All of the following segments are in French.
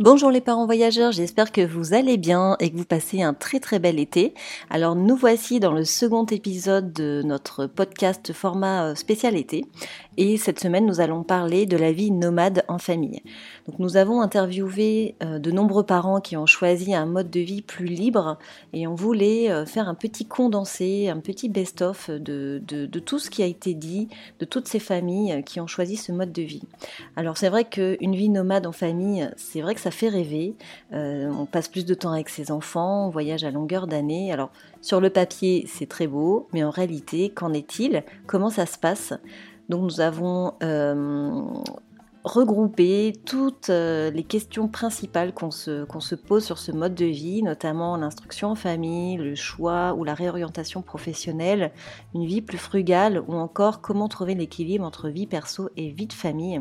Bonjour les parents voyageurs, j'espère que vous allez bien et que vous passez un très très bel été. Alors nous voici dans le second épisode de notre podcast format euh, spécial été et cette semaine nous allons parler de la vie nomade en famille. Donc nous avons interviewé euh, de nombreux parents qui ont choisi un mode de vie plus libre et on voulait euh, faire un petit condensé, un petit best-of de, tout ce qui a été dit, de toutes ces familles qui ont choisi ce mode de vie. Alors c'est vrai qu'une vie nomade en famille, c'est vrai que ça fait rêver. Euh, on passe plus de temps avec ses enfants, on voyage à longueur d'année. Alors, sur le papier, c'est très beau, mais en réalité, qu'en est-il? Comment ça se passe? Donc, nous avons euh, regroupé toutes euh, les questions principales qu'on se, qu'on se pose sur ce mode de vie, notamment l'instruction en famille, le choix ou la réorientation professionnelle, une vie plus frugale ou encore comment trouver l'équilibre entre vie perso et vie de famille.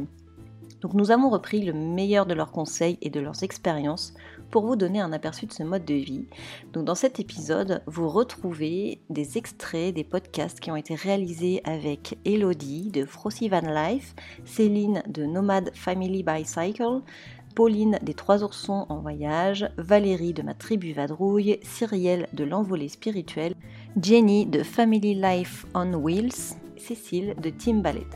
Donc nous avons repris le meilleur de leurs conseils et de leurs expériences pour vous donner un aperçu de ce mode de vie. Dans cet épisode, vous retrouvez des extraits des podcasts qui ont été réalisés avec Elodie de Frosty Van Life, Céline de Nomad Family Bicycle, Pauline des Trois Oursons en voyage, Valérie de ma tribu Vadrouille, Cyrielle de l'envolée spirituelle, Jenny de Family Life on Wheels, Cécile de Team Ballet.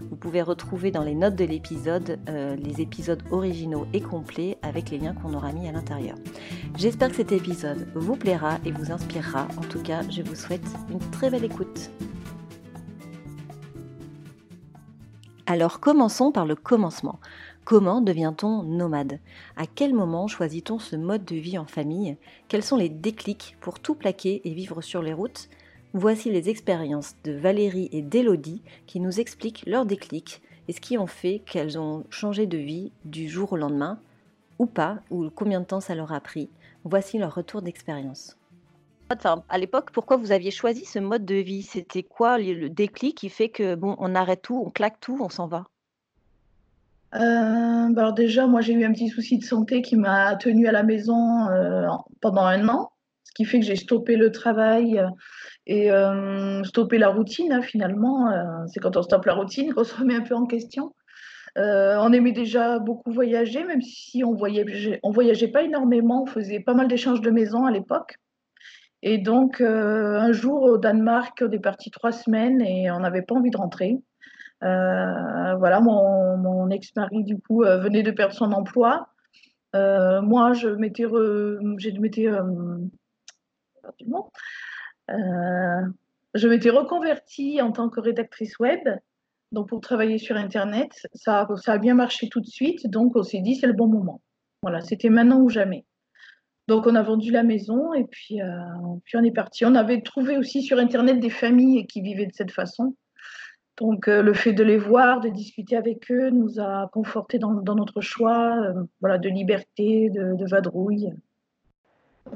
Vous pouvez retrouver dans les notes de l'épisode euh, les épisodes originaux et complets avec les liens qu'on aura mis à l'intérieur. J'espère que cet épisode vous plaira et vous inspirera. En tout cas, je vous souhaite une très belle écoute. Alors commençons par le commencement. Comment devient-on nomade? À quel moment choisit-on ce mode de vie en famille? Quels sont les déclics pour tout plaquer et vivre sur les routes? Voici les expériences de Valérie et d'Élodie qui nous expliquent leur déclic et ce qui ont fait qu'elles ont changé de vie du jour au lendemain, ou pas, ou combien de temps ça leur a pris. Voici leur retour d'expérience. Enfin, à l'époque, pourquoi vous aviez choisi ce mode de vie? C'était quoi le déclic qui fait que bon, on arrête tout, on claque tout, on s'en va? Euh, bah alors déjà, moi j'ai eu un petit souci de santé qui m'a tenu à la maison euh, pendant un an, qui fait que j'ai stoppé le travail et euh, stopper la routine, hein, finalement, euh, c'est quand on stoppe la routine qu'on se remet un peu en question. Euh, on aimait déjà beaucoup voyager, même si on voyageait, on voyageait pas énormément, on faisait pas mal d'échanges de maisons à l'époque. Et donc, un jour au Danemark, on est parti trois semaines et on n'avait pas envie de rentrer. voilà, mon, mon ex-mari, du coup, venait de perdre son emploi. moi, je m'étais, euh, je m'étais reconvertie en tant que rédactrice web, donc pour travailler sur Internet. Ça, a bien marché tout de suite, donc on s'est dit c'est le bon moment. Voilà, c'était maintenant ou jamais. Donc on a vendu la maison et puis, euh, on est parti. On avait trouvé aussi sur Internet des familles qui vivaient de cette façon. Donc euh, le fait de les voir, de discuter avec eux, nous a conforté dans, notre choix voilà, de liberté, de vadrouille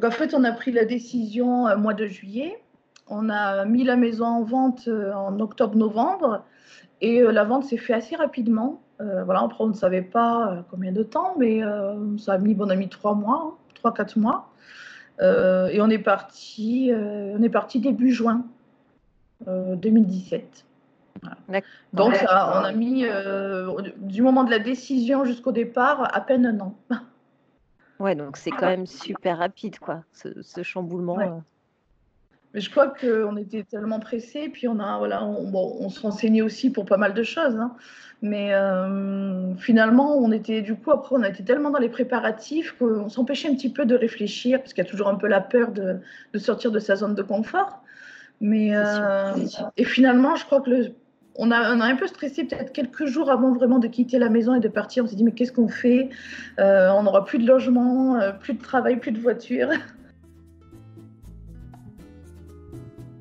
en fait, on a pris la décision au mois de juillet. On a mis la maison en vente euh, en octobre-novembre et euh, la vente s'est faite assez rapidement. Euh, voilà, après, on ne savait pas combien de temps, mais ça a mis, bon, on a mis trois mois, hein, trois, quatre mois. et on est parti, on est parti début juin 2017. Donc, ça, on a mis du moment de la décision jusqu'au départ à peine un an. Ouais, donc c'est quand même super rapide, quoi, ce, chamboulement. Euh. Mais je crois qu'on était tellement pressés, puis on a, voilà, on, bon, on se renseignait aussi pour pas mal de choses, hein. mais euh, finalement, on était, du coup, après, on a été tellement dans les préparatifs qu'on s'empêchait un petit peu de réfléchir, parce qu'il y a toujours un peu la peur de, de sortir de sa zone de confort. Mais euh, et finalement, je crois que le on a, un peu stressé peut-être quelques jours avant vraiment de quitter la maison et de partir. On s'est dit, mais qu'est-ce qu'on fait? Euh, On n'aura plus de logement, euh, plus de travail, plus de voiture.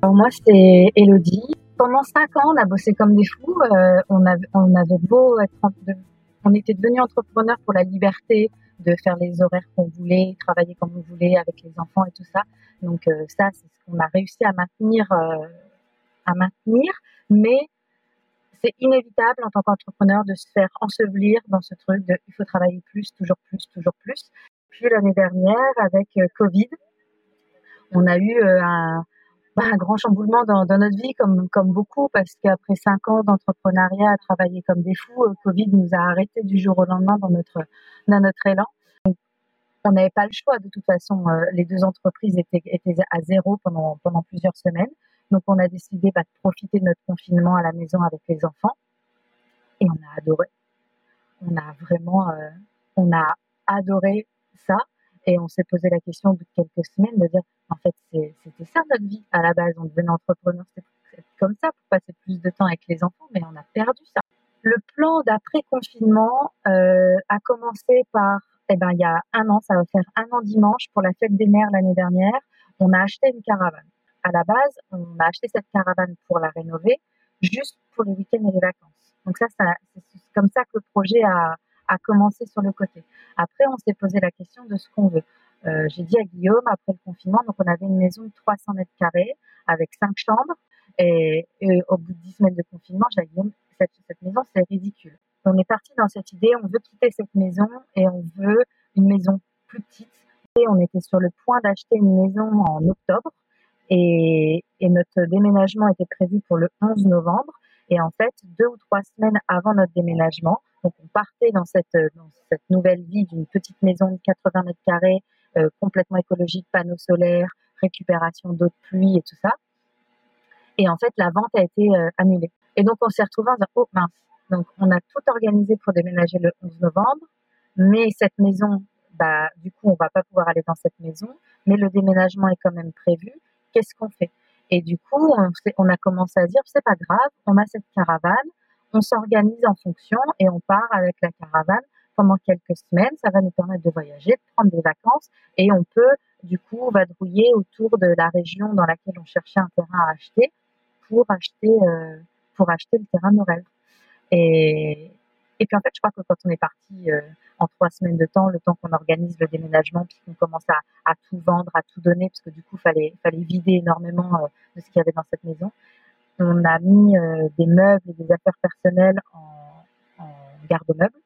Alors moi, c'est Elodie. Pendant cinq ans, on a bossé comme des fous. Euh, on, on on était devenus entrepreneurs pour la liberté de faire les horaires qu'on voulait, travailler comme on voulait avec les enfants et tout ça. Donc ça, c'est ce qu'on a réussi à maintenir, à maintenir. Mais c'est inévitable en tant qu'entrepreneur de se faire ensevelir dans ce truc de il faut travailler plus, toujours plus, toujours plus. Puis l'année dernière, avec euh, Covid, on a eu euh, un, bah, un grand chamboulement dans, notre vie, comme, comme beaucoup, parce qu'après cinq ans d'entrepreneuriat à travailler comme des fous, euh, Covid nous a arrêtés du jour au lendemain dans notre, dans notre élan. on n'avait pas le choix. De toute façon, les deux entreprises étaient, étaient à zéro pendant, pendant plusieurs semaines. Donc, on a décidé bah, de profiter de notre confinement à la maison avec les enfants. Et on a adoré. On a vraiment, euh, on a adoré ça. Et on s'est posé la question au bout de quelques semaines de dire, en fait, c'était ça notre vie à la base. On devenait entrepreneur, c'était comme ça pour passer plus de temps avec les enfants, mais on a perdu ça. Le plan d'après-confinement euh, a commencé par, eh ben, il y a un an, ça va faire un an dimanche pour la fête des mères l'année dernière. On a acheté une caravane à la base, on a acheté cette caravane pour la rénover, juste pour les week-ends et les vacances. Donc ça, c'est comme ça que le projet a, commencé sur le côté. Après, on s'est posé la question de ce qu'on veut. Euh, j'ai dit à Guillaume, après le confinement, donc on avait une maison de 300 mètres carrés avec cinq chambres. Et, au bout de 10 semaines de confinement, j'ai dit Guillaume, cette maison, c'est ridicule. On est parti dans cette idée, on veut quitter cette maison et on veut une maison plus petite. Et on était sur le point d'acheter une maison en octobre. Et, notre déménagement était prévu pour le 11 novembre. Et en fait, deux ou trois semaines avant notre déménagement, donc on partait dans cette, cette nouvelle vie d'une petite maison de 80 mètres carrés, euh, complètement écologique, panneaux solaires, récupération d'eau de pluie et tout ça. Et en fait, la vente a été euh, annulée. Et donc, on s'est retrouvé en disant, oh mince. Donc, on a tout organisé pour déménager le 11 novembre, mais cette maison, bah, du coup, on va pas pouvoir aller dans cette maison, mais le déménagement est quand même prévu qu'est-ce qu'on fait? Et du coup, on, a commencé à dire, c'est pas grave, on a cette caravane, on s'organise en fonction et on part avec la caravane pendant quelques semaines. Ça va nous permettre de voyager, de prendre des vacances et on peut du coup vadrouiller autour de la région dans laquelle on cherchait un terrain à acheter pour acheter euh, pour acheter le terrain de et puis en fait, je crois que quand on est parti euh, en trois semaines de temps, le temps qu'on organise le déménagement, puis qu'on commence à, tout vendre, à tout donner, parce que du coup, fallait fallait vider énormément euh, de ce qu'il y avait dans cette maison. On a mis euh, des meubles et des affaires personnelles en, garde-meubles.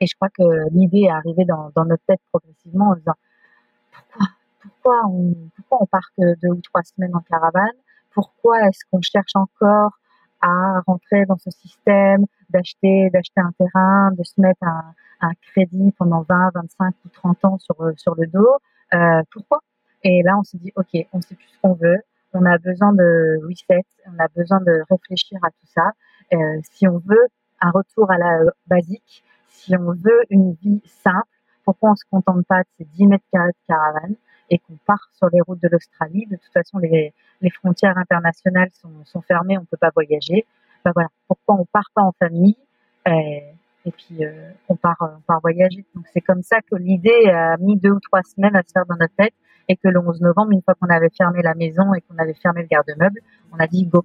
Et je crois que l'idée est arrivée dans, notre tête progressivement en disant pourquoi, pourquoi on, pourquoi part deux ou trois semaines en caravane? Pourquoi est-ce qu'on cherche encore à rentrer dans ce système, d'acheter d'acheter un terrain, de se mettre un, un, crédit pendant 20, 25 ou 30 ans sur sur le dos. Euh, pourquoi? Et là, on s'est dit, ok, on sait plus ce qu'on veut. On a besoin de reset, on a besoin de réfléchir à tout ça. Euh, si on veut un retour à la euh, basique, si on veut une vie simple, pourquoi on se contente pas de ces 10 mètres carrés de caravane? Et qu'on part sur les routes de l'Australie. De toute façon, les, frontières internationales sont, fermées, on peut pas voyager. Ben voilà, pourquoi on part pas en famille et, et puis euh, on part on part voyager. Donc c'est comme ça que l'idée a mis deux ou trois semaines à se faire dans notre tête et que le 11 novembre, une fois qu'on avait fermé la maison et qu'on avait fermé le garde-meuble, on a dit go,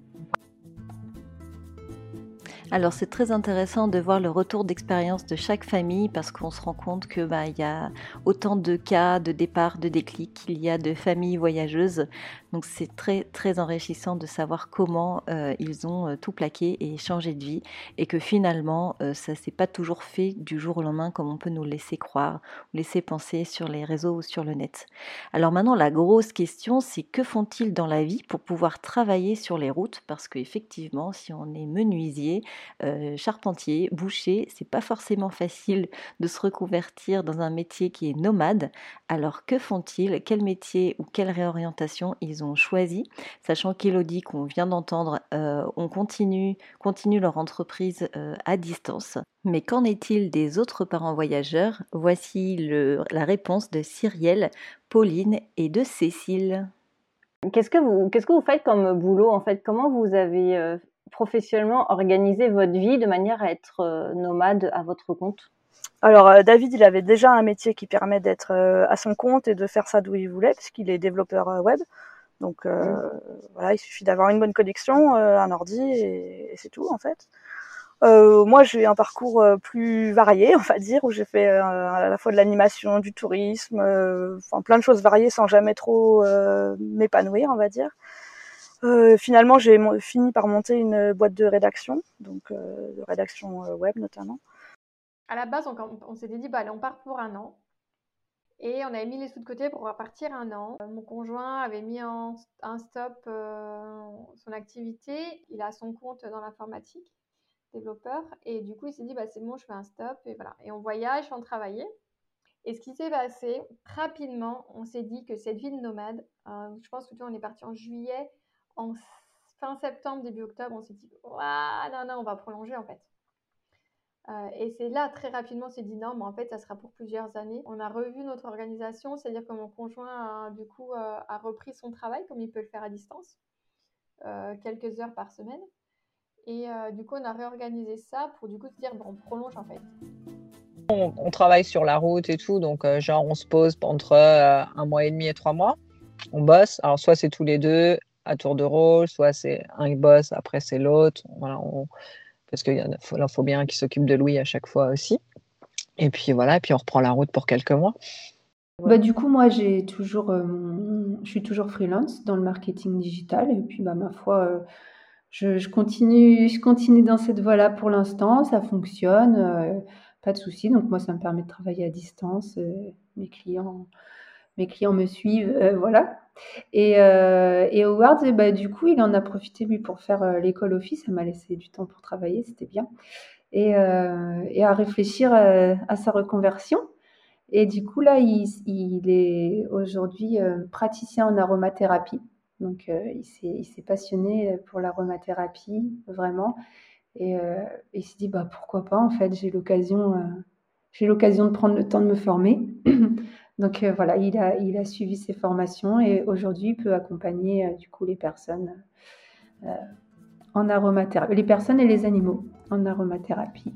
alors c'est très intéressant de voir le retour d'expérience de chaque famille parce qu'on se rend compte que bah, il y a autant de cas de départ, de déclic qu'il y a de familles voyageuses. Donc c'est très très enrichissant de savoir comment euh, ils ont euh, tout plaqué et changé de vie et que finalement euh, ça s'est pas toujours fait du jour au lendemain comme on peut nous laisser croire ou laisser penser sur les réseaux ou sur le net. Alors maintenant la grosse question c'est que font-ils dans la vie pour pouvoir travailler sur les routes? Parce qu'effectivement si on est menuisier euh, charpentier, boucher, c'est pas forcément facile de se reconvertir dans un métier qui est nomade. Alors que font-ils? Quel métier ou quelle réorientation ils ont choisi Sachant qu'Elodie, qu'on vient d'entendre, euh, on continue, continue leur entreprise euh, à distance. Mais qu'en est-il des autres parents voyageurs? Voici le, la réponse de Cyrielle, Pauline et de Cécile. Qu'est-ce que vous qu'est-ce que vous faites comme boulot en fait? Comment vous avez professionnellement organiser votre vie de manière à être euh, nomade à votre compte? Alors euh, David, il avait déjà un métier qui permet d'être euh, à son compte et de faire ça d'où il voulait, puisqu'il est développeur web. Donc mmh. voilà, il suffit d'avoir une bonne connexion, un ordi et, c'est tout en fait. moi, j'ai un parcours plus varié, on va dire, où j'ai fait à la fois de l'animation, du tourisme, enfin plein de choses variées sans jamais trop m'épanouir, on va dire. Euh, finalement, j'ai fini par monter une boîte de rédaction, donc euh, de rédaction euh, web notamment. À la base, on, s'était dit, bah, allez, on part pour un an. Et on avait mis les sous de côté pour repartir un an. Mon conjoint avait mis en, un stop son activité. Il a son compte dans l'informatique, développeur. Et du coup, il s'est dit, bah, c'est bon, je fais un stop. Et voilà. Et on voyage sans travailler. Et ce qui s'est passé, rapidement, on s'est dit que cette vie de nomade, je pense que tu on est parti en juillet, en fin septembre, début octobre, on s'est dit, non, non, on va prolonger en fait. Euh, et c'est là, très rapidement, on s'est dit, non, mais en fait, ça sera pour plusieurs années. On a revu notre organisation, c'est-à-dire que mon conjoint, du coup, euh, a repris son travail, comme il peut le faire à distance, euh, quelques heures par semaine. Et du coup, on a réorganisé ça pour, du coup, se dire, bon, on prolonge en fait. On, on, travaille sur la route et tout, donc genre, on se pose entre un mois et demi et trois mois. On bosse. Alors, soit c'est tous les deux, à tour de rôle, soit c'est un boss, après c'est l'autre. Voilà, Parce qu'il faut, faut bien qu'il s'occupe de Louis à chaque fois aussi. Et puis voilà, et puis on reprend la route pour quelques mois. Bah, du coup, moi, j'ai toujours, euh, je suis toujours freelance dans le marketing digital. Et puis, bah, ma foi, euh, je, continue, je continue dans cette voie-là pour l'instant. Ça fonctionne, euh, pas de souci. Donc, moi, ça me permet de travailler à distance. mes clients, mes clients me suivent, voilà. Et, euh, et Howard, ben, du coup, il en a profité lui pour faire euh, l'école office. Ça m'a laissé du temps pour travailler, c'était bien. Et, euh, et, à réfléchir à sa reconversion. Et du coup, là, il, il est aujourd'hui praticien en aromathérapie. Donc, il s'est passionné pour l'aromathérapie, vraiment. Et il s'est dit, bah, pourquoi pas, en fait, j'ai l'occasion j'ai l'occasion de prendre le temps de me former. Donc euh, voilà, il a, il a suivi ses formations et aujourd'hui peut accompagner euh, du coup les personnes euh, en aromathérapie, les personnes et les animaux en aromathérapie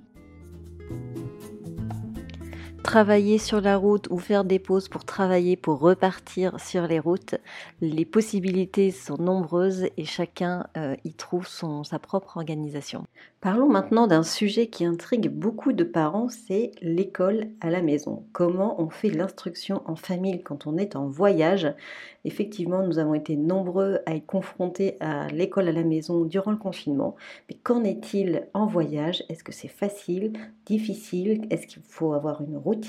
travailler sur la route ou faire des pauses pour travailler, pour repartir sur les routes, les possibilités sont nombreuses et chacun euh, y trouve son, sa propre organisation. Parlons maintenant d'un sujet qui intrigue beaucoup de parents, c'est l'école à la maison. Comment on fait l'instruction en famille quand on est en voyage? Effectivement, nous avons été nombreux à être confrontés à l'école à la maison durant le confinement. Mais qu'en est-il en voyage? Est-ce que c'est facile, difficile? Est-ce qu'il faut avoir une routine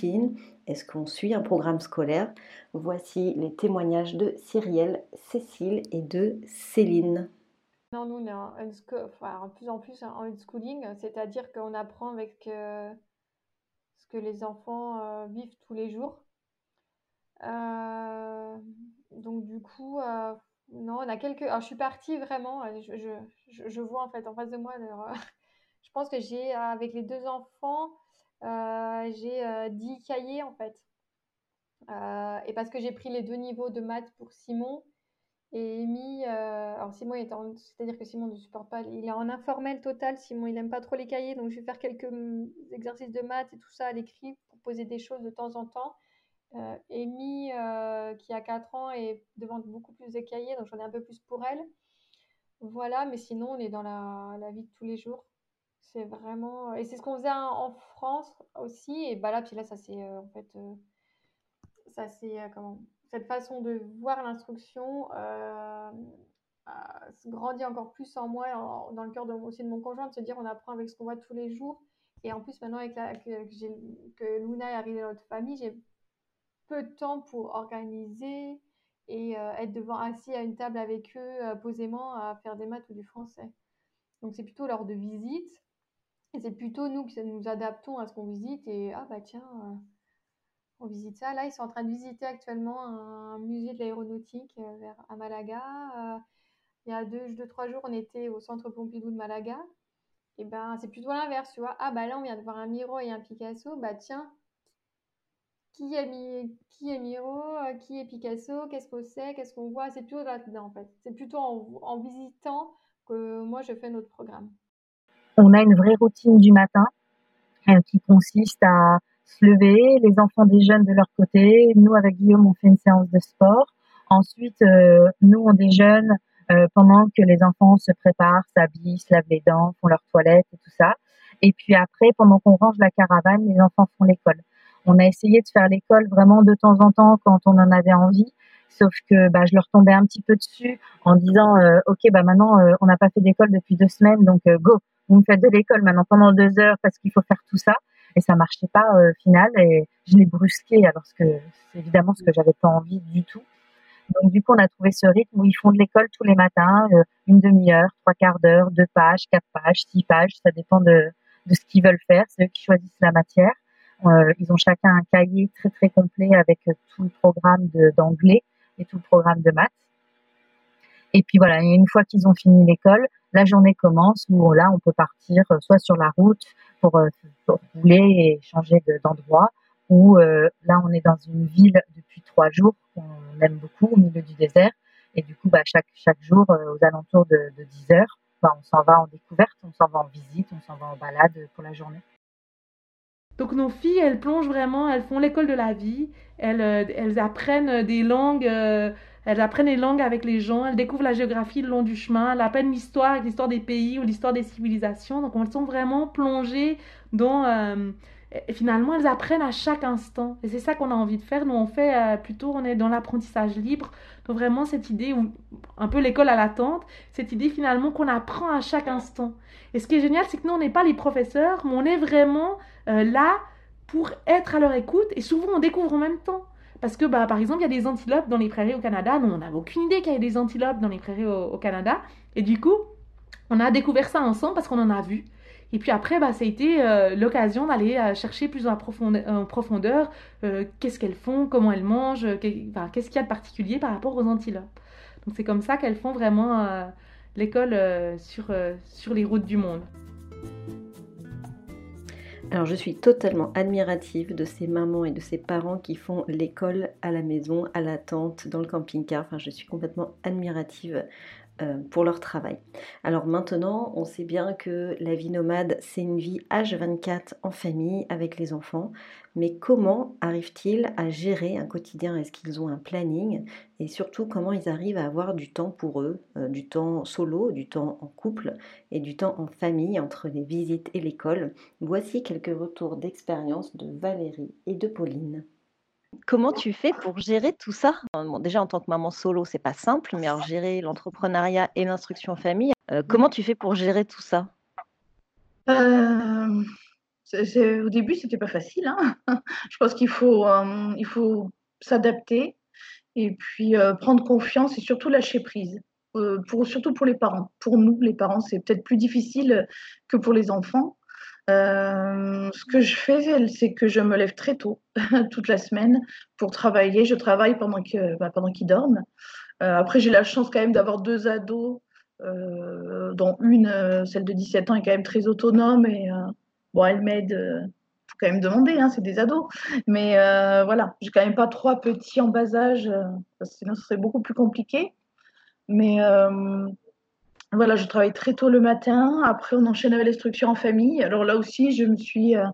Est-ce qu'on suit un programme scolaire? Voici les témoignages de Cyrielle, Cécile et de Céline. Non, nous, on est en, plus en plus en unschooling, c'est-à-dire qu'on apprend avec euh, ce que les enfants euh, vivent tous les jours. Euh, donc du coup, non, on a quelques. Je suis partie vraiment. Je, je, vois en fait en face de moi. je pense que j'ai avec les deux enfants, j'ai 10 cahiers en fait. et parce que j'ai pris les deux niveaux de maths pour Simon et mis. alors Simon est en, c'est-à-dire que Simon ne supporte pas. Il est en informel total. Simon il n'aime pas trop les cahiers, donc je vais faire quelques mm, exercices de maths et tout ça à l'écrit pour poser des choses de temps en temps. Euh, Amy, euh, qui a 4 ans, est devant beaucoup plus de cahiers, donc j'en ai un peu plus pour elle. Voilà, mais sinon, on est dans la vie de tous les jours. C'est vraiment. Et c'est ce qu'on faisait en France aussi. Et bah là, puis là, ça c'est euh, en fait. ça c'est comment Cette façon de voir l'instruction grandit encore plus en moi, dans le cœur de, aussi de mon conjoint, de se dire on apprend avec ce qu'on voit tous les jours. Et en plus, maintenant, avec la, que, que Luna est arrivée dans notre famille, j'ai peu de temps pour organiser et euh, être devant assis à une table avec eux euh, posément à faire des maths ou du français. Donc c'est plutôt lors de visites c'est plutôt nous qui nous adaptons à ce qu'on visite et ah bah tiens euh, on visite ça. Là ils sont en train de visiter actuellement un musée de l'aéronautique vers à Malaga. il y a deux, deux trois jours on était au centre Pompidou de Malaga. Et ben c'est plutôt l'inverse tu vois. Ah bah là on vient de voir un Miro et un Picasso. Bah tiens qui est, Miro, euh, qui est Picasso, qu'est-ce que c'est, qu'est-ce qu'on voit? C'est plutôt là-dedans, en fait. C'est plutôt en, visitant que moi, je fais notre programme. On a une vraie routine du matin euh, qui consiste à se lever, les enfants déjeunent de leur côté. Nous, avec Guillaume, on fait une séance de sport. Ensuite, euh, nous, on déjeune pendant que les enfants se préparent, s'habillent, se lavent les dents, font leur toilette et tout ça. Et puis après, pendant qu'on range la caravane, les enfants font l'école. On a essayé de faire l'école vraiment de temps en temps quand on en avait envie. Sauf que bah, je leur tombais un petit peu dessus en disant ok bah maintenant on n'a pas fait d'école depuis deux semaines donc go vous me faites de l'école maintenant pendant deux heures parce qu'il faut faire tout ça et ça marchait pas au final et je l'ai brusqué alors que c'est évidemment ce que j'avais pas envie du tout donc du coup, on a trouvé ce rythme où ils font de l'école tous les matins, euh, une demi-heure, trois quarts d'heure, deux pages, quatre pages, six pages, ça dépend de, de ce qu'ils veulent faire. C'est eux qui choisissent la matière. Euh, ils ont chacun un cahier très très complet avec euh, tout le programme d'anglais et tout le programme de maths. Et puis voilà, une fois qu'ils ont fini l'école, la journée commence où là on peut partir soit sur la route pour, pour rouler et changer d'endroit, ou là on est dans une ville depuis trois jours qu'on aime beaucoup au milieu du désert. Et du coup, bah, chaque, chaque jour, euh, aux alentours de, de 10 heures, bah, on s'en va en découverte, on s'en va en visite, on s'en va en balade pour la journée. Donc nos filles, elles plongent vraiment, elles font l'école de la vie, elles, euh, elles apprennent des langues, euh, elles apprennent les langues avec les gens, elles découvrent la géographie le long du chemin, elles apprennent l'histoire l'histoire des pays ou l'histoire des civilisations. Donc elles sont vraiment plongées dans et finalement, elles apprennent à chaque instant. Et c'est ça qu'on a envie de faire. Nous, on fait euh, plutôt, on est dans l'apprentissage libre. Donc vraiment, cette idée, ou un peu l'école à l'attente, cette idée finalement qu'on apprend à chaque instant. Et ce qui est génial, c'est que nous, on n'est pas les professeurs, mais on est vraiment euh, là pour être à leur écoute. Et souvent, on découvre en même temps. Parce que, bah, par exemple, il y a des antilopes dans les prairies au Canada. Nous, on n'avait aucune idée qu'il y avait des antilopes dans les prairies au Canada. Et du coup, on a découvert ça ensemble parce qu'on en a vu. Et puis après, bah, ça a été euh, l'occasion d'aller euh, chercher plus en profondeur, euh, qu'est-ce qu'elles font, comment elles mangent, qu'est-ce qu'il y a de particulier par rapport aux antilopes. Donc c'est comme ça qu'elles font vraiment l'école sur, sur les routes du monde. Alors je suis totalement admirative de ces mamans et de ces parents qui font l'école à la maison, à la tente, dans le camping-car. Enfin, je suis complètement admirative pour leur travail. Alors maintenant, on sait bien que la vie nomade, c'est une vie H24 en famille avec les enfants, mais comment arrivent-ils à gérer un quotidien? Est-ce qu'ils ont un planning? Et surtout, comment ils arrivent à avoir du temps pour eux, euh, du temps solo, du temps en couple et du temps en famille entre les visites et l'école? Voici quelques retours d'expérience de Valérie et de Pauline. Comment tu fais pour gérer tout ça? Déjà, en tant que maman solo, c'est pas simple, mais alors gérer l'entrepreneuriat et l'instruction famille, euh, comment tu fais pour gérer tout ça? Euh, Au début, c'était pas facile. Hein. Je pense qu'il faut, euh, il faut s'adapter et puis prendre confiance et surtout lâcher prise. pour, surtout pour les parents. Pour nous, les parents, c'est peut-être plus difficile que pour les enfants. Euh, ce que je fais, c'est que je me lève très tôt, toute la semaine, pour travailler. Je travaille pendant qu'ils bah, qu'ils dorment. Euh, après, j'ai la chance quand même d'avoir deux ados, euh, dont une, celle de 17 ans, est quand même très autonome. Et bon, elle m'aide. faut quand même demander, hein, c'est des ados. Mais voilà, j'ai quand même pas trois petits en bas âge, sinon ce serait beaucoup plus compliqué. Mais voilà, je travaille très tôt le matin. Après, on enchaîne avec l'instruction en famille. Alors là aussi, je me suis euh,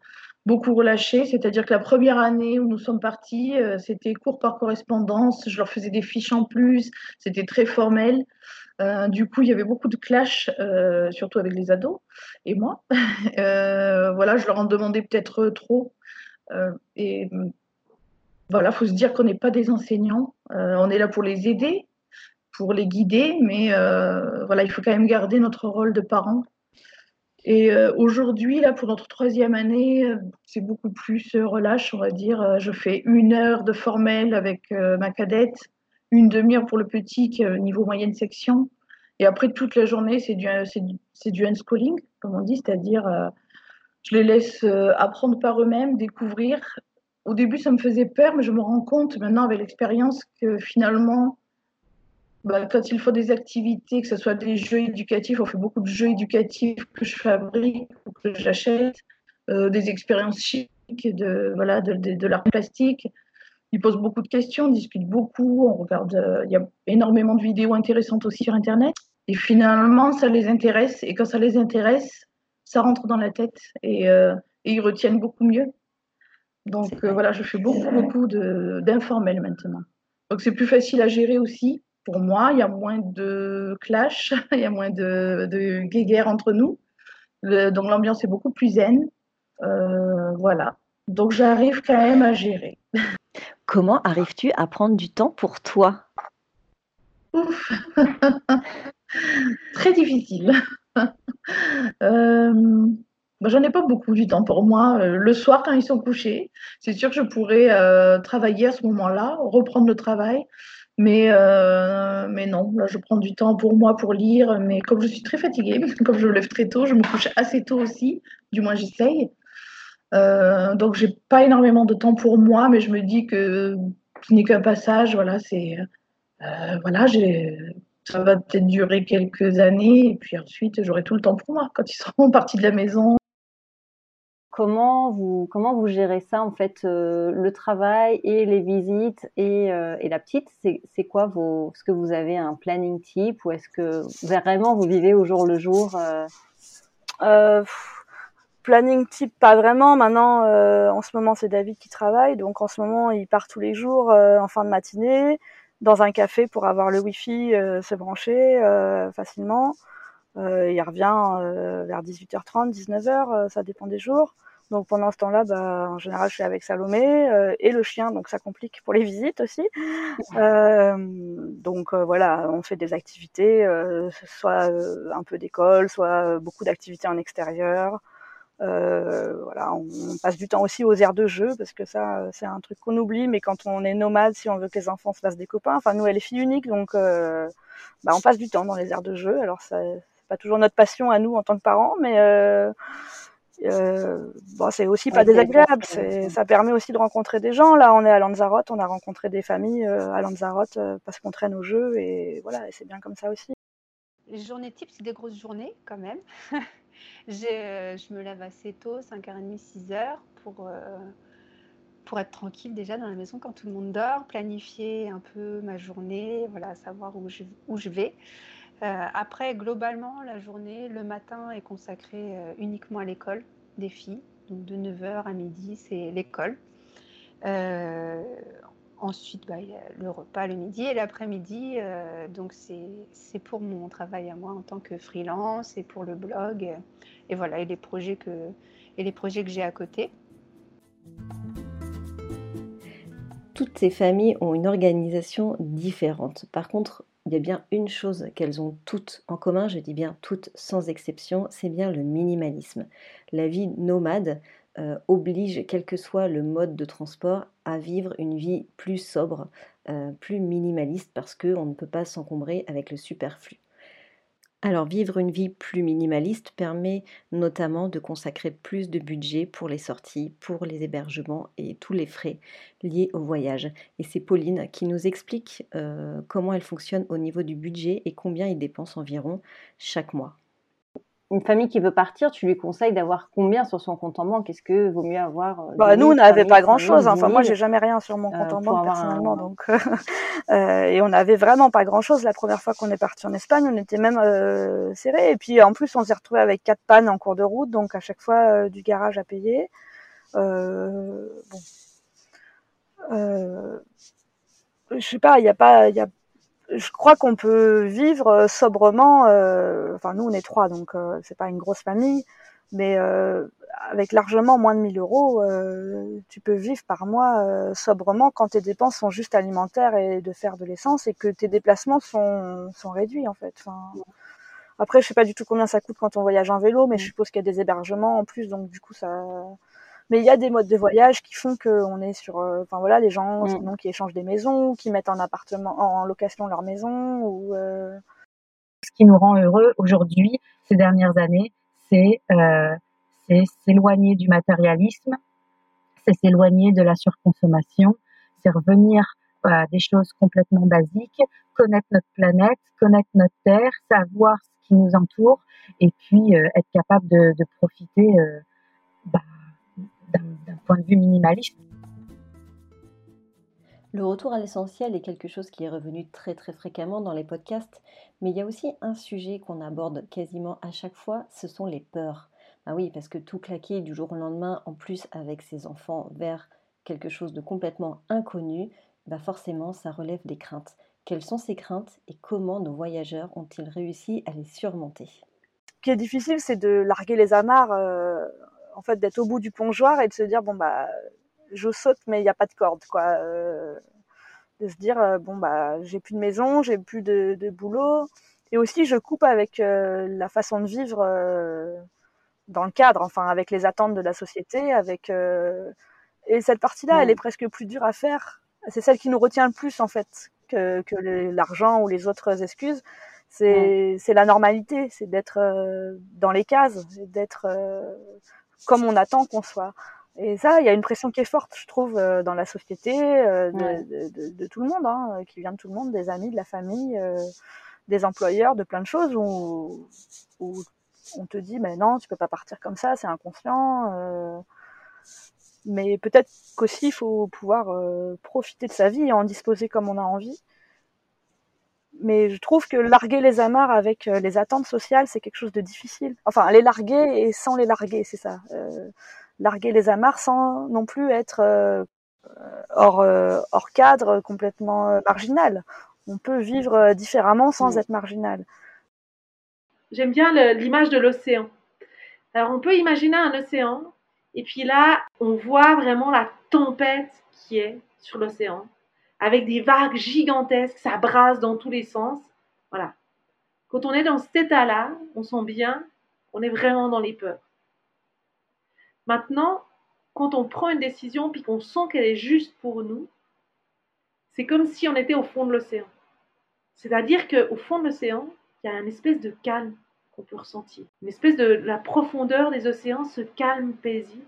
beaucoup relâchée. C'est-à-dire que la première année où nous sommes partis, euh, c'était cours par correspondance. Je leur faisais des fiches en plus. C'était très formel. Euh, du coup, il y avait beaucoup de clash, surtout avec les ados et moi. voilà, je leur en demandais peut-être trop. et voilà, il faut se dire qu'on n'est pas des enseignants. on est là pour les aider pour les guider, mais euh, voilà, il faut quand même garder notre rôle de parent. Et euh, aujourd'hui, là, pour notre troisième année, euh, c'est beaucoup plus relâche, on va dire. Je fais une heure de formel avec ma cadette, une demi-heure pour le petit niveau moyenne section. Et après, toute la journée, c'est du, c'est du unschooling, comme on dit, c'est-à-dire je les laisse apprendre par eux-mêmes, découvrir. Au début, ça me faisait peur, mais je me rends compte maintenant avec l'expérience que finalement, bah, quand il faut des activités, que ce soit des jeux éducatifs, on fait beaucoup de jeux éducatifs que je fabrique ou que j'achète, euh, des expériences chics, de, voilà, de, de, l'art plastique. Ils posent beaucoup de questions, on discute beaucoup, on regarde, euh, il y a énormément de vidéos intéressantes aussi sur Internet. Et finalement, ça les intéresse. Et quand ça les intéresse, ça rentre dans la tête et, euh, et ils retiennent beaucoup mieux. Donc voilà, je fais beaucoup, beaucoup d'informels maintenant. Donc c'est plus facile à gérer aussi pour moi, il y a moins de clash, il y a moins de, de guéguerre entre nous. donc l'ambiance est beaucoup plus zen. Euh, voilà. Donc j'arrive quand même à gérer. Comment arrives-tu à prendre du temps pour toi? Ouf. Très difficile. Euh, bah, J'en ai pas beaucoup du temps pour moi. Euh, le soir, quand ils sont couchés, c'est sûr que je pourrais euh, travailler à ce moment-là, reprendre le travail. Mais, euh, mais non, je prends du temps pour moi pour lire. Mais comme je suis très fatiguée, comme je me lève très tôt, je me couche assez tôt aussi. Du moins, j'essaye. Euh, donc, j'ai pas énormément de temps pour moi, mais je me dis que ce n'est qu'un passage. Voilà, c'est euh, voilà, ça va peut-être durer quelques années, et puis ensuite j'aurai tout le temps pour moi quand ils seront partis de la maison. Comment vous, comment vous gérez ça en fait, euh, le travail et les visites et, euh, et la petite? C'est quoi vos, est-ce que vous avez un planning type ou est-ce que vraiment vous vivez au jour le jour euh, planning type, pas vraiment. Maintenant, en ce moment, c'est David qui travaille, donc en ce moment, il part tous les jours en fin de matinée dans un café pour avoir le wifi, se brancher facilement. Euh, il revient euh, vers 18h30, 19h, euh, ça dépend des jours. Donc pendant ce temps-là, bah, en général, je suis avec Salomé euh, et le chien, donc ça complique pour les visites aussi. Euh, donc euh, voilà, on fait des activités, euh, soit euh, un peu d'école, soit euh, beaucoup d'activités en extérieur. Euh, voilà, on, on passe du temps aussi aux aires de jeu parce que ça, c'est un truc qu'on oublie. Mais quand on est nomade, si on veut que les enfants se fassent des copains, enfin nous, elle est fille unique, donc euh, bah, on passe du temps dans les aires de jeu. Alors ça, pas toujours notre passion à nous en tant que parents, mais euh, euh, bon, c'est aussi pas Ouais, désagréable. C'est, ça permet aussi de rencontrer des gens. Là, on est à Lanzarote, on a rencontré des familles euh, à Lanzarote euh, parce qu'on traîne au jeu et voilà, et c'est bien comme ça aussi. Les journées types, c'est des grosses journées quand même. J'ai, je me lève assez tôt, 5h30, 6h, pour, euh, pour être tranquille déjà dans la maison quand tout le monde dort, planifier un peu ma journée, voilà, savoir où je, où je vais. Euh, après, globalement, la journée, le matin est consacré euh, uniquement à l'école des filles. Donc de 9h à midi, c'est l'école. Euh, ensuite, bah, y a le repas le midi et l'après-midi. donc c'est pour mon travail à moi en tant que freelance et pour le blog. et voilà, et les projets que, et les projets que j'ai à côté. Toutes ces familles ont une organisation différente. Par contre, il y a bien une chose qu'elles ont toutes en commun, je dis bien toutes sans exception, c'est bien le minimalisme. La vie nomade euh, oblige, quel que soit le mode de transport, à vivre une vie plus sobre, euh, plus minimaliste, parce qu'on ne peut pas s'encombrer avec le superflu. Alors vivre une vie plus minimaliste permet notamment de consacrer plus de budget pour les sorties, pour les hébergements et tous les frais liés au voyage. Et c'est Pauline qui nous explique euh, comment elle fonctionne au niveau du budget et combien il dépense environ chaque mois. Une famille qui veut partir, tu lui conseilles d'avoir combien sur son compte en banque? Est-ce que vaut mieux avoir euh, Bah, 10 nous, 000, on n'avait 5 000, pas grand chose. 10 000, Enfin, moi, j'ai jamais rien sur mon euh, compte en banque personnellement, un- donc euh, et on avait vraiment pas grand chose la première fois qu'on est parti en Espagne. On était même euh, serré. Et puis en plus, on s'est retrouvé avec quatre pannes en cours de route, donc à chaque fois du garage à payer. Euh, bon, euh, je sais pas, il y a pas, il y a je crois qu'on peut vivre euh, sobrement. euh, enfin, nous, on est trois, donc euh, c'est pas une grosse famille, mais avec largement moins de 1000 euros, tu peux vivre par mois sobrement quand tes dépenses sont juste alimentaires et de faire de l'essence et que tes déplacements sont, sont réduits en fait. Enfin, après, je sais pas du tout combien ça coûte quand on voyage en vélo, mais je suppose qu'il y a des hébergements en plus, donc du coup ça. Mais il y a des modes de voyage qui font qu'on est sur, euh, enfin voilà, les gens Mm. sinon qui échangent des maisons, ou qui mettent en appartement, en location leur maison, ou euh, Ce qui nous rend heureux aujourd'hui, ces dernières années, c'est euh, c'est s'éloigner du matérialisme, c'est s'éloigner de la surconsommation, c'est revenir à des choses complètement basiques, connaître notre planète, connaître notre terre, savoir ce qui nous entoure, et puis euh, être capable de, de profiter euh, d'un point de vue minimaliste. Le retour à l'essentiel est quelque chose qui est revenu très très fréquemment dans les podcasts, mais il y a aussi un sujet qu'on aborde quasiment à chaque fois, ce sont les peurs. Ah oui, parce que tout claquer du jour au lendemain, en plus avec ses enfants vers quelque chose de complètement inconnu, bah forcément ça relève des craintes. Quelles sont ces craintes et comment nos voyageurs ont-ils réussi à les surmonter? Ce qui est difficile, c'est de larguer les amarres, euh, en fait, d'être au bout du plongeoir et de se dire bon bah, je saute, mais il n'y a pas de corde, quoi. Euh, de se dire euh, bon bah j'ai plus de maison, j'ai plus de, de, boulot, et aussi je coupe avec euh, la façon de vivre dans le cadre, enfin avec les attentes de la société, avec et cette partie-là, elle est presque plus dure à faire. C'est celle qui nous retient le plus en fait que, que l'argent ou les autres excuses. C'est c'est la normalité, c'est d'être dans les cases, d'être comme on attend qu'on soit. Et ça, il y a une pression qui est forte, je trouve, euh, dans la société, euh, de, de, de, tout le monde, hein, qui vient de tout le monde, des amis, de la famille, euh, des employeurs, de plein de choses, où, où on te dit, mais non, tu peux pas partir comme ça, c'est inconscient. mais peut-être qu'aussi, il faut pouvoir profiter de sa vie et en disposer comme on a envie. Mais je trouve que larguer les amarres avec les attentes sociales, c'est quelque chose de difficile. Enfin, les larguer et sans les larguer, c'est ça larguer les amarres sans non plus être euh, hors, euh, hors cadre, complètement euh, marginal. On peut vivre différemment sans être marginal. J'aime bien l'image de l'océan. Alors on peut imaginer un océan et puis là on voit vraiment la tempête qui est sur l'océan avec des vagues gigantesques, ça brasse dans tous les sens. Voilà. Quand on est dans cet état-là, on sent bien, on est vraiment dans les peurs. Maintenant, quand on prend une décision puis qu'on sent qu'elle est juste pour nous, c'est comme si on était au fond de l'océan. C'est-à-dire qu'au fond de l'océan, il y a une espèce de calme qu'on peut ressentir. Une espèce de la profondeur des océans, ce calme paisible.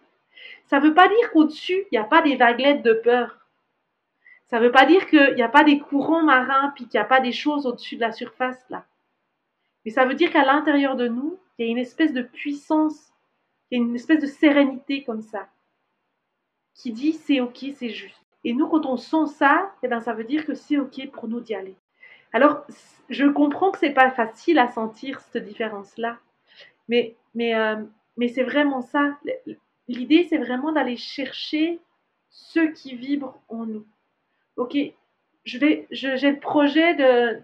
Ça ne veut pas dire qu'au-dessus, il n'y a pas des vaguelettes de peur. Ça ne veut pas dire qu'il n'y a pas des courants marins puis qu'il n'y a pas des choses au-dessus de la surface là. Mais ça veut dire qu'à l'intérieur de nous, il y a une espèce de puissance une espèce de sérénité comme ça, qui dit c'est ok, c'est juste. Et nous, quand on sent ça, eh ben, ça veut dire que c'est ok pour nous d'y aller. Alors, je comprends que c'est pas facile à sentir cette différence-là, mais, mais, euh, mais c'est vraiment ça. L'idée, c'est vraiment d'aller chercher ce qui vibre en nous. Ok, je j'ai le projet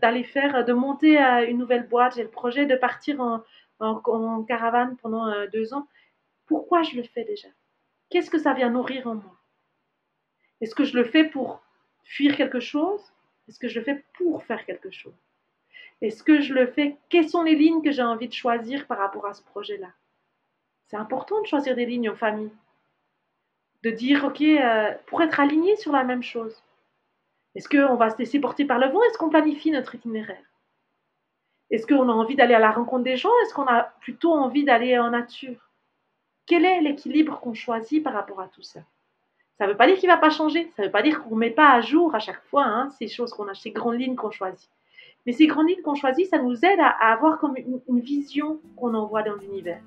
d'aller faire, de monter une nouvelle boîte, j'ai le projet de partir en, en, caravane pendant euh, deux ans. Pourquoi je le fais déjà? Qu'est-ce que ça vient nourrir en moi? Est-ce que je le fais pour fuir quelque chose? Est-ce que je le fais pour faire quelque chose? Est-ce que je le fais? Quelles sont les lignes que j'ai envie de choisir par rapport à ce projet-là? C'est important de choisir des lignes en famille. De dire, OK, euh, pour être aligné sur la même chose. Est-ce qu'on va se laisser porter par le vent? Est-ce qu'on planifie notre itinéraire? Est-ce qu'on a envie d'aller à la rencontre des gens? Est-ce qu'on a plutôt envie d'aller en nature? Quel est l'équilibre qu'on choisit par rapport à tout ça? Ça ne veut pas dire qu'il ne va pas changer, ça ne veut pas dire qu'on ne met pas à jour à chaque fois hein, ces choses qu'on a, ces grandes lignes qu'on choisit. Mais ces grandes lignes qu'on choisit, ça nous aide à, avoir comme une, vision qu'on envoie dans l'univers.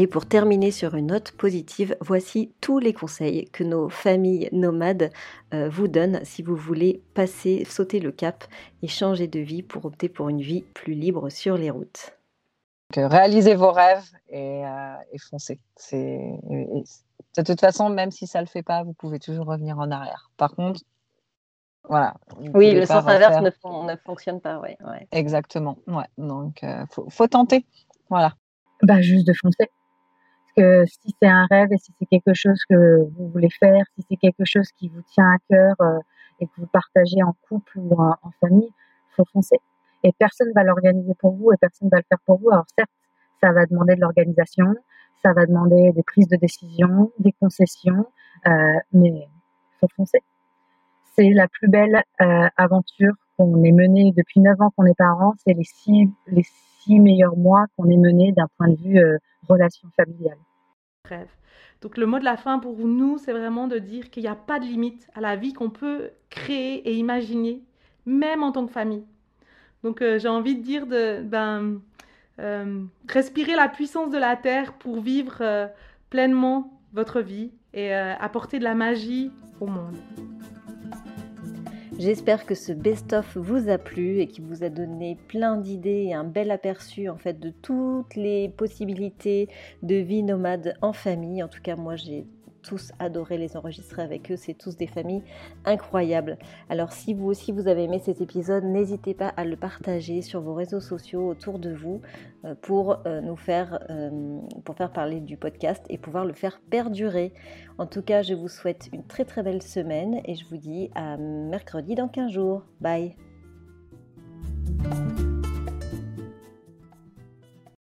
Et pour terminer sur une note positive, voici tous les conseils que nos familles nomades euh, vous donnent si vous voulez passer, sauter le cap et changer de vie pour opter pour une vie plus libre sur les routes. Donc, réalisez vos rêves et, euh, foncez. de toute façon, même si ça ne le fait pas, vous pouvez toujours revenir en arrière. Par contre, voilà. Oui, le sens inverse ne, fonctionne pas. Ouais, Exactement. Ouais. Donc, il euh, faut, tenter. Voilà. Bah, juste de foncer. Si c'est un rêve et si c'est quelque chose que vous voulez faire, si c'est quelque chose qui vous tient à cœur euh, et que vous partagez en couple ou en, en famille, faut foncer et personne va l'organiser pour vous et personne va le faire pour vous. Alors certes, ça va demander de l'organisation, ça va demander des prises de décision, des concessions, euh, mais faut foncer. C'est la plus belle euh, aventure qu'on ait menée depuis neuf ans qu'on est parents. C'est les six, les six meilleurs mois qu'on ait menés d'un point de vue euh, relation familiale. Donc le mot de la fin pour nous, c'est vraiment de dire qu'il n'y a pas de limite à la vie qu'on peut créer et imaginer, même en tant que famille. Donc euh, j'ai envie de dire de ben, euh, respirer la puissance de la terre pour vivre euh, pleinement votre vie et apporter de la magie au monde. J'espère que ce best-of vous a plu et qu'il vous a donné plein d'idées et un bel aperçu en fait de toutes les possibilités de vie nomade en famille. En tout cas, moi j'ai tous adoré les enregistrer avec eux. C'est tous des familles incroyables. Alors si vous aussi vous avez aimé cet épisode, n'hésitez pas à le partager sur vos réseaux sociaux autour de vous euh, pour euh, nous faire, pour faire parler du podcast et pouvoir le faire perdurer. En tout cas, je vous souhaite une très très belle semaine et je vous dis à mercredi dans 15 jours. Bye